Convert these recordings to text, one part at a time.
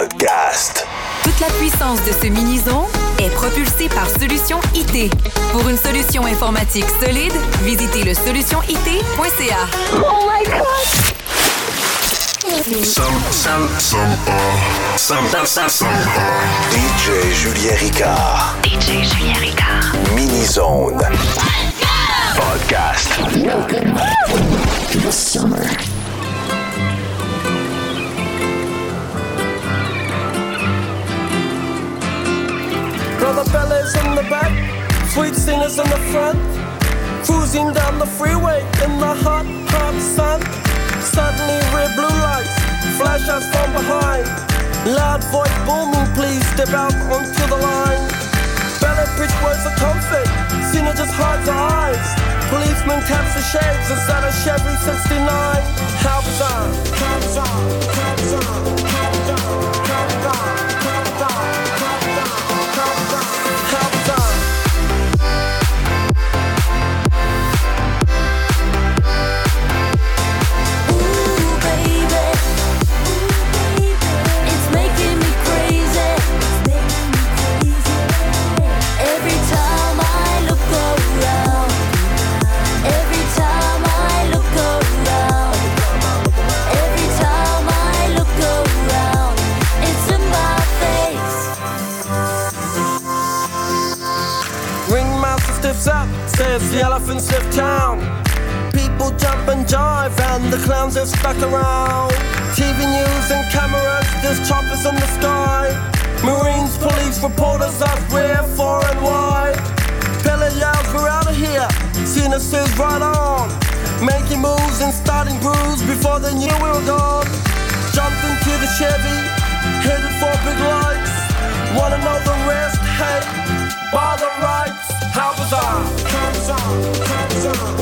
Podcast. Toute la puissance de ce mini-zone est propulsée par Solution IT. Pour une solution informatique solide, visitez le solutionit.ca. Oh my god! Some, some, some, uh, some, some, some, some, uh. DJ Julien Ricard. DJ Julien Ricard. Mini Zone. Podcast. The summer. Brother Bella's in the back, sweet singers in the front. Cruising down the freeway in the hot, hot sun. Suddenly red blue lights flash us from behind. Loud voice booming, please step out onto the line. Bella pitch words of comfort, Cena just hides her eyes. Policeman taps the shades inside a Chevy 69. How bizarre, how bizarre, how bizarre, how bizarre, elephants town. People jump and jive, and the clowns have stuck around. TV news and cameras, there's choppers in the sky. Marines, police, reporters ask where, far, and wide. Bella yells, we're out of here. Says, right on. Making moves and starting brews before they knew we were gone. Jumped into the Chevy, headed for big lights. Wanna know the rest? Hey, by the rights. How bizarre! How bizarre! How bizarre!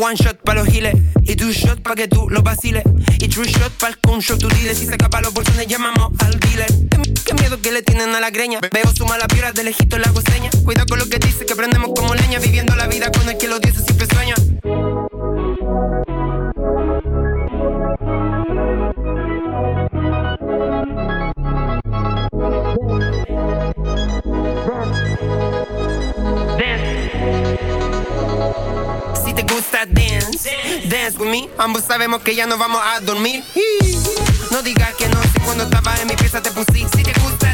One shot pa' los giles y two shot pa' que tú los vaciles. Y true shot pa' el con shot tú diles. Si se escapa los bolsones llamamos al dealer. Qué, miedo que le tienen a la greña. Veo su mala piedra de lejito la coseña. Cuidado con lo que dice que prendemos como leña viviendo Ambos sabemos que ya no vamos a dormir. No digas que no sé cuando estaba en mi pieza te pusiste. Si te gusta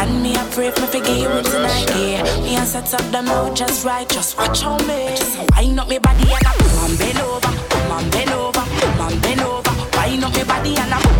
And me a pray for forgive you tonight, yeah Me a set up the mood just right Just watch on me. Just wind up me body and I come on bend over Come on bend over, come on bend over. Wind up me body and I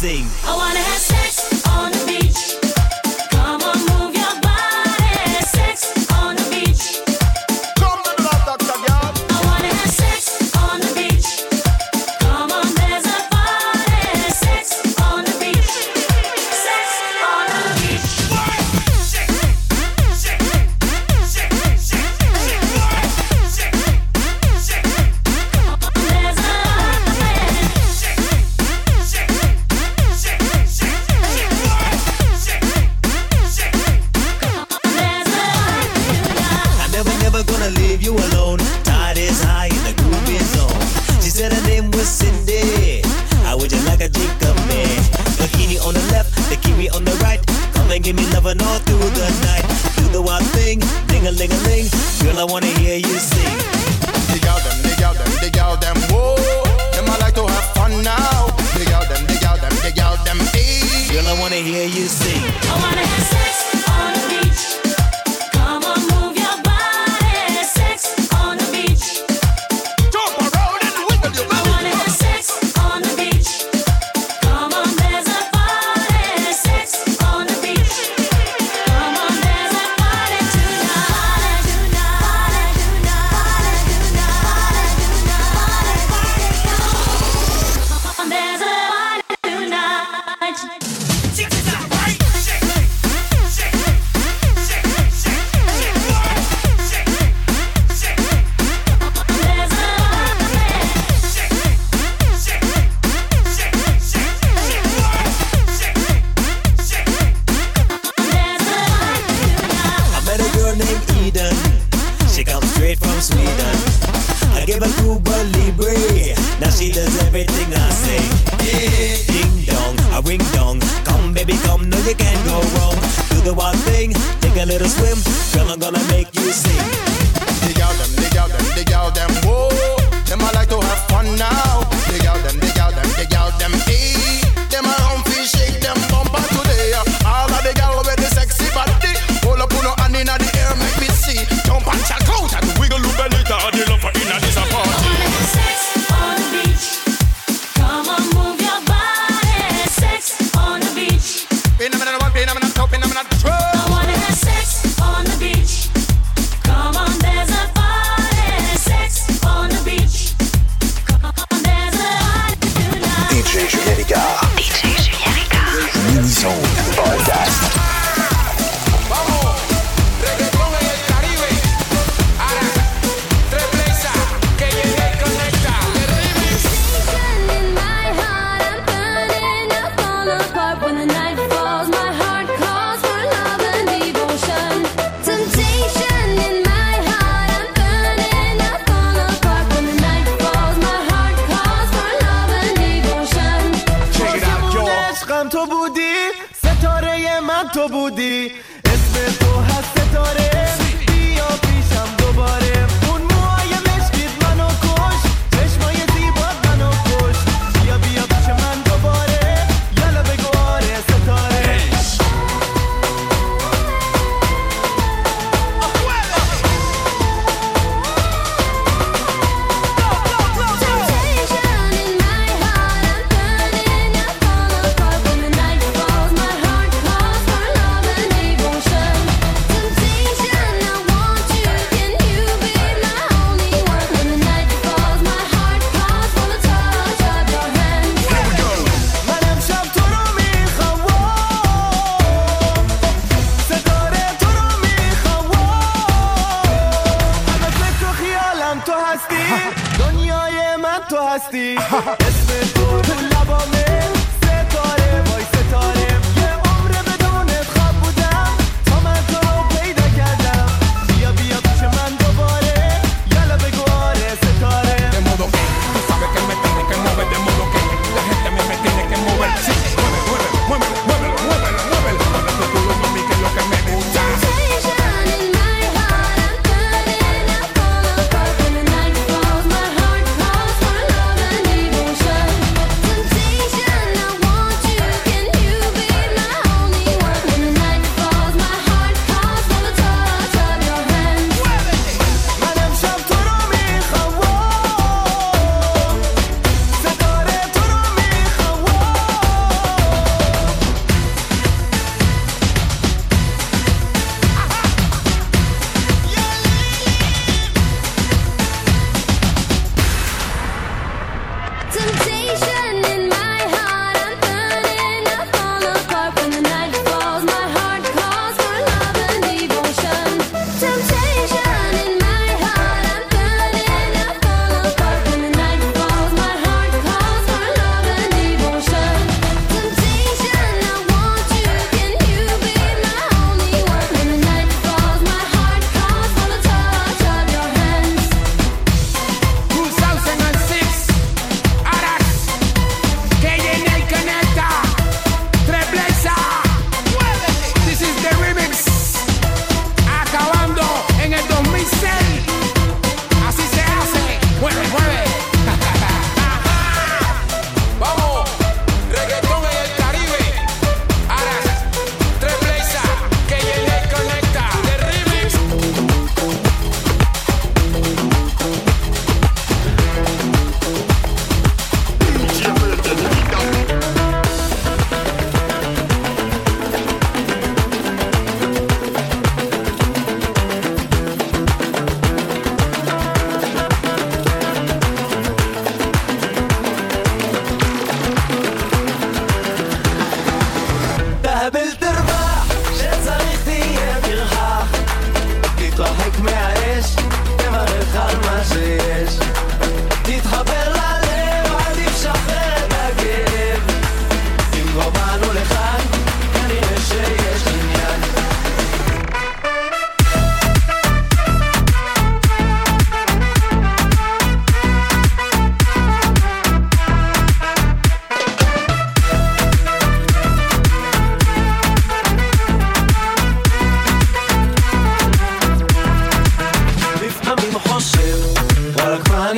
There's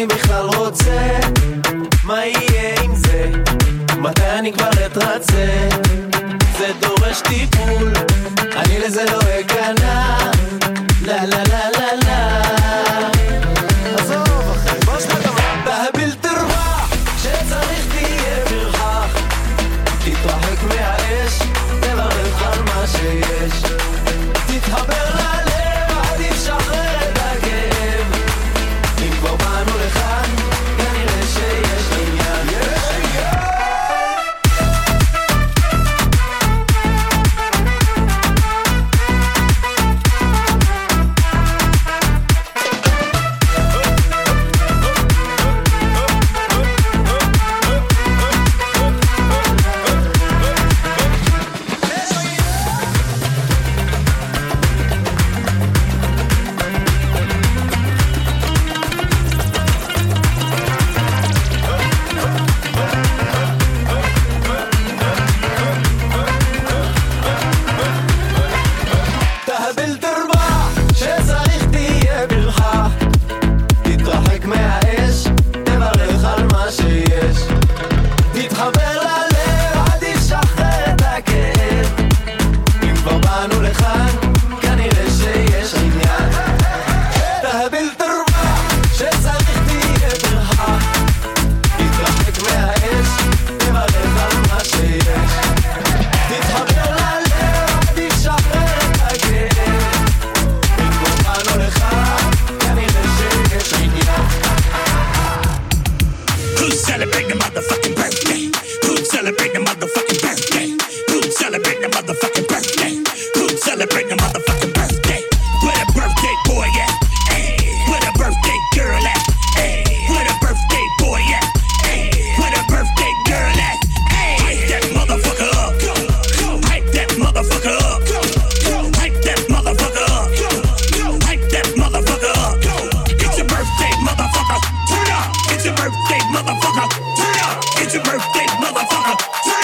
אני בכלל רוצה? מה יהיה עם זה? מתי אני כבר אתרצה? זה דורש טיפול, אני לזה לא אכנע. לה לה לה time.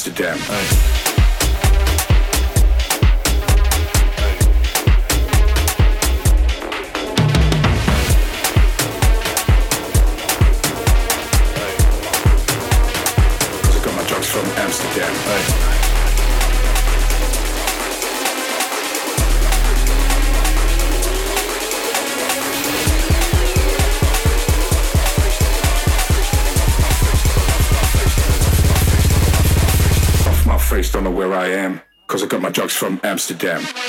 Amsterdam. Amsterdam.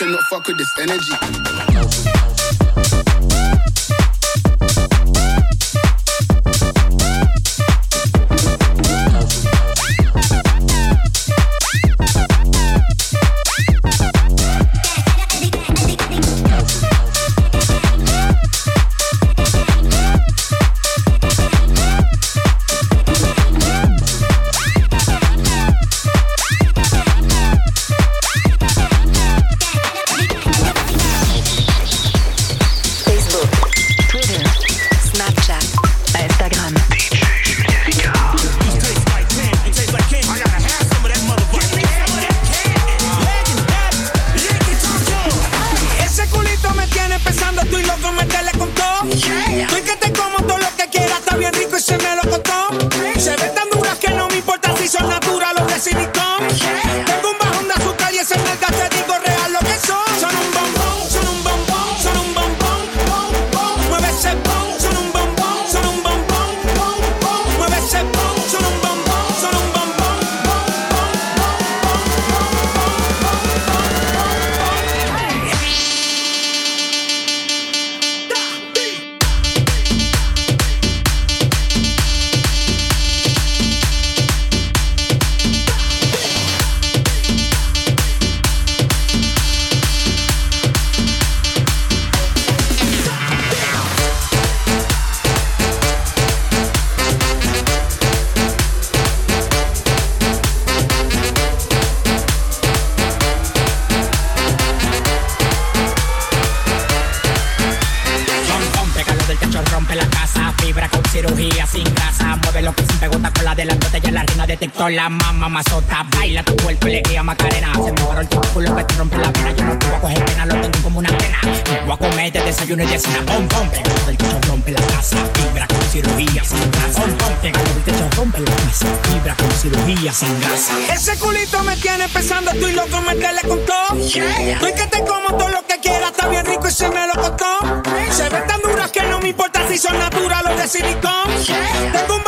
Cannot fuck with this energy. sin. Ese culito me tiene pensando, estoy loco, métele con todo. Yeah. Estoy que te como todo lo que quieras, está bien rico y se me lo costó. Se ven tan duras que no me importa si son naturales o de silicón.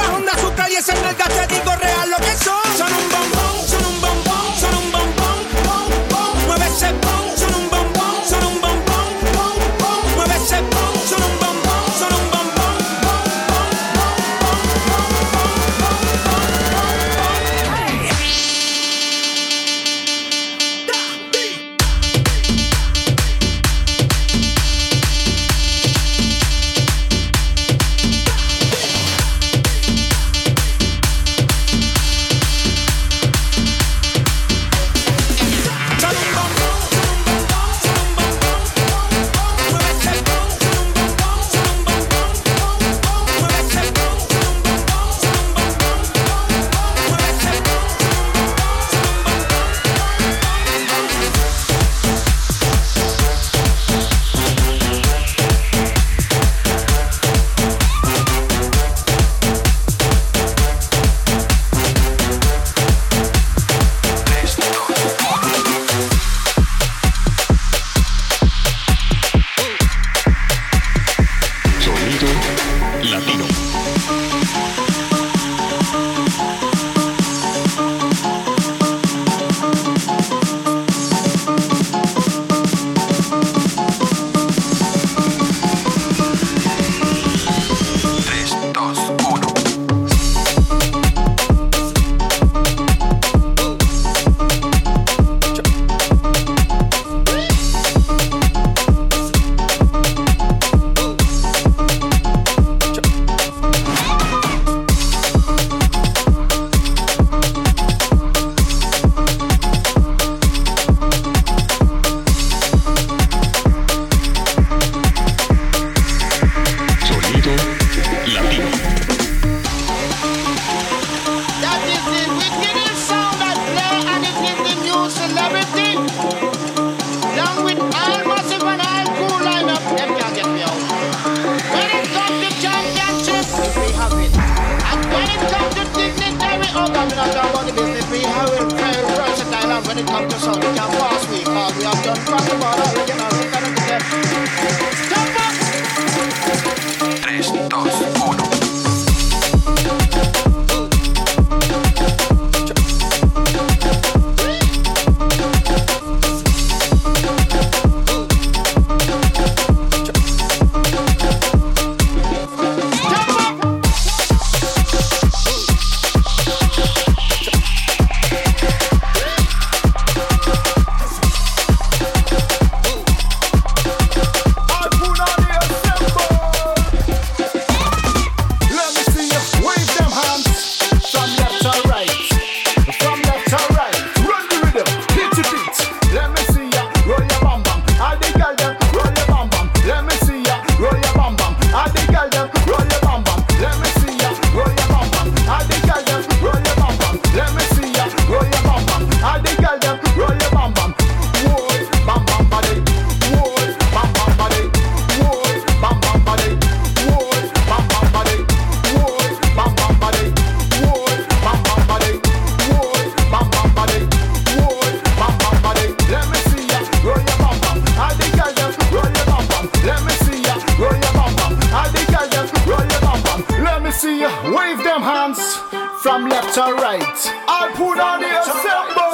wave them hands from left to right. I put on the assemble.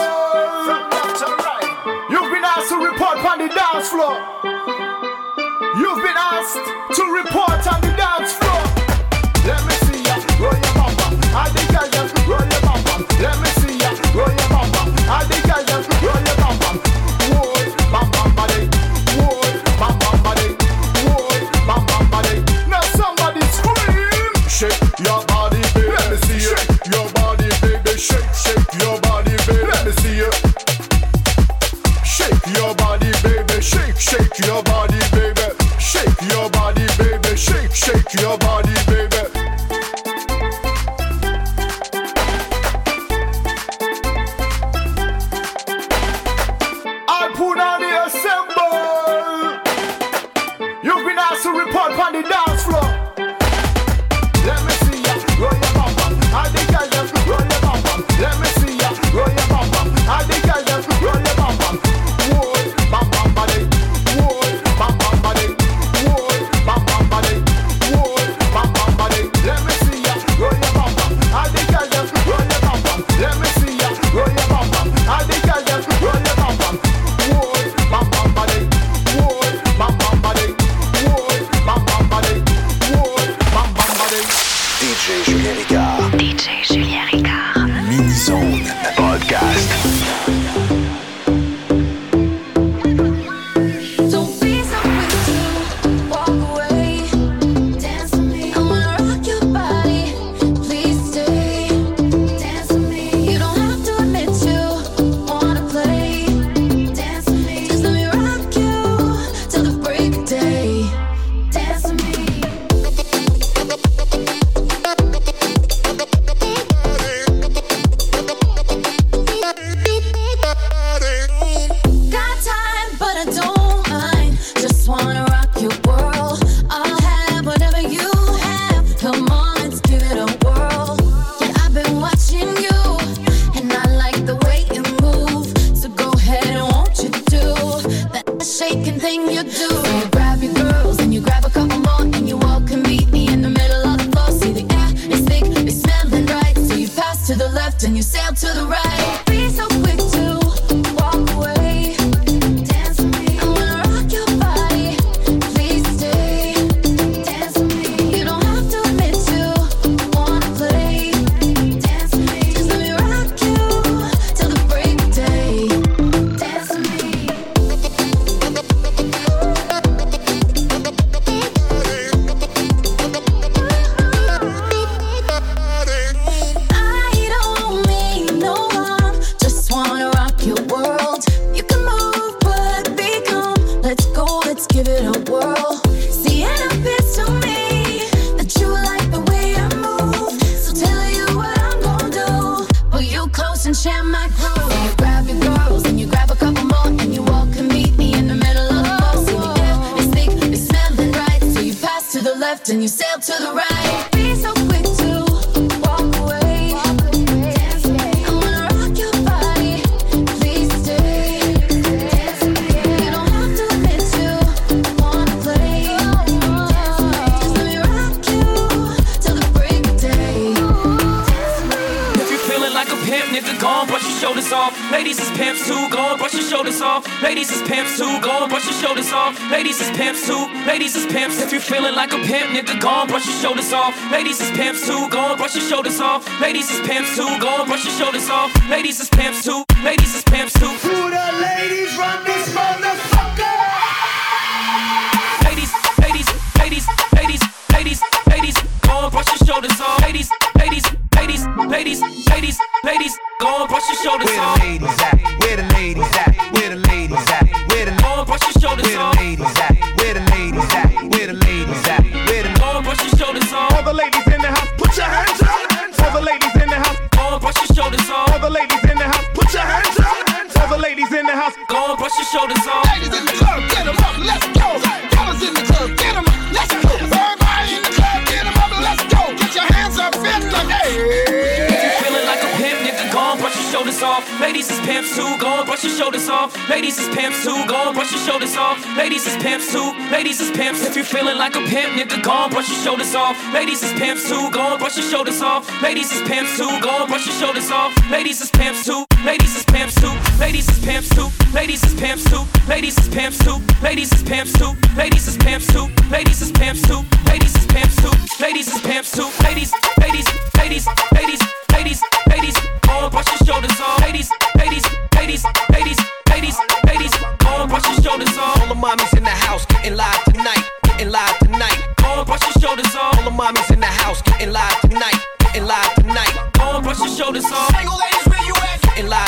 You've been asked to report on the dance floor. You've been asked to report on the dance floor. shake your body. you do. shoulders off. Ladies is pimps too. Go and brush your shoulders off. Ladies is pimps too. Go and brush your shoulders off. Ladies is pimps too. Ladies is pimps. If you're feeling like a pimp, nigga, go and brush your shoulders off. Ladies is pimps too. Go and brush your shoulders off. Ladies is pimps too. Go and brush your shoulders off. Ladies is pimps too. Ladies is pimps too. Ladies is pimps too. Ladies is pimps too. Ladies is pimps too. Ladies is pimps too. Ladies is pimps too. Ladies is pimps too. Ladies is pimps too. Ladies is pimps too. Ladies, ladies, ladies, ladies ladies, ladies, go and brush your shoulders off. Ladies, ladies, ladies, ladies, ladies, ladies, go and brush your shoulders off. All the mommies in the house getting live tonight, getting live tonight. Go and brush your shoulders off. All the mommies in the house getting live tonight, getting live tonight. Go and brush your shoulders off. Single ladies, where you at? Getting live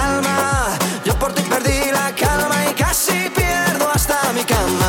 become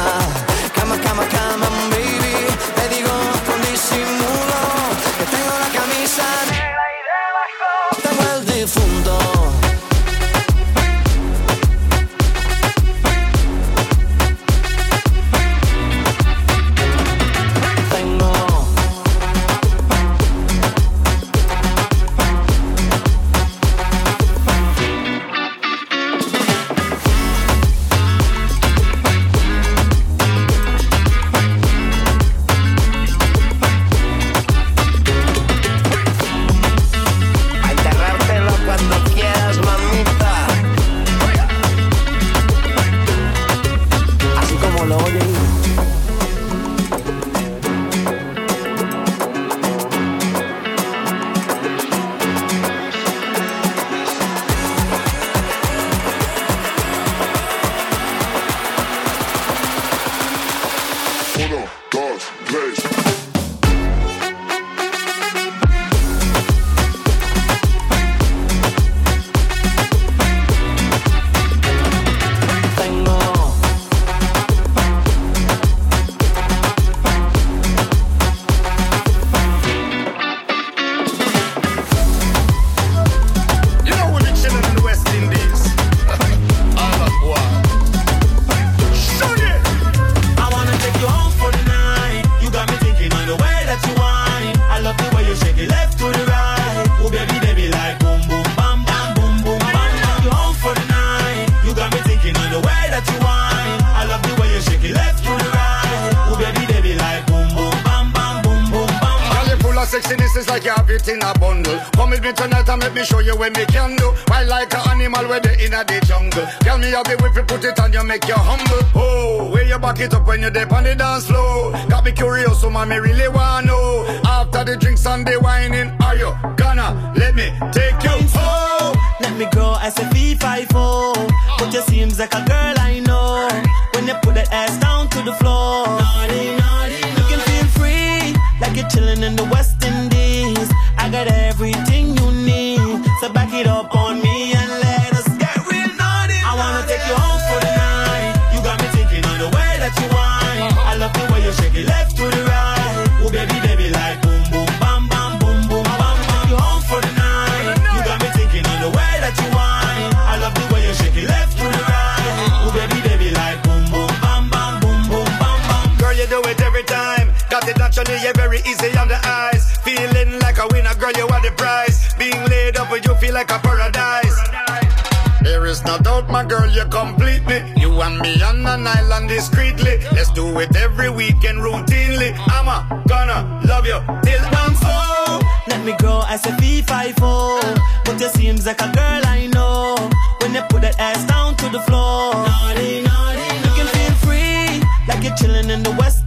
dip on the dance floor. Got me curious, so my me girl, you complete me. You and me on an island discreetly. Let's do it every weekend routinely. I'm a gonna love you till I'm. Let me grow as a B54, But you seems like a girl I know. When you put that ass down to the floor. Naughty, naughty, naughty. You can feel free, like you're chilling in the West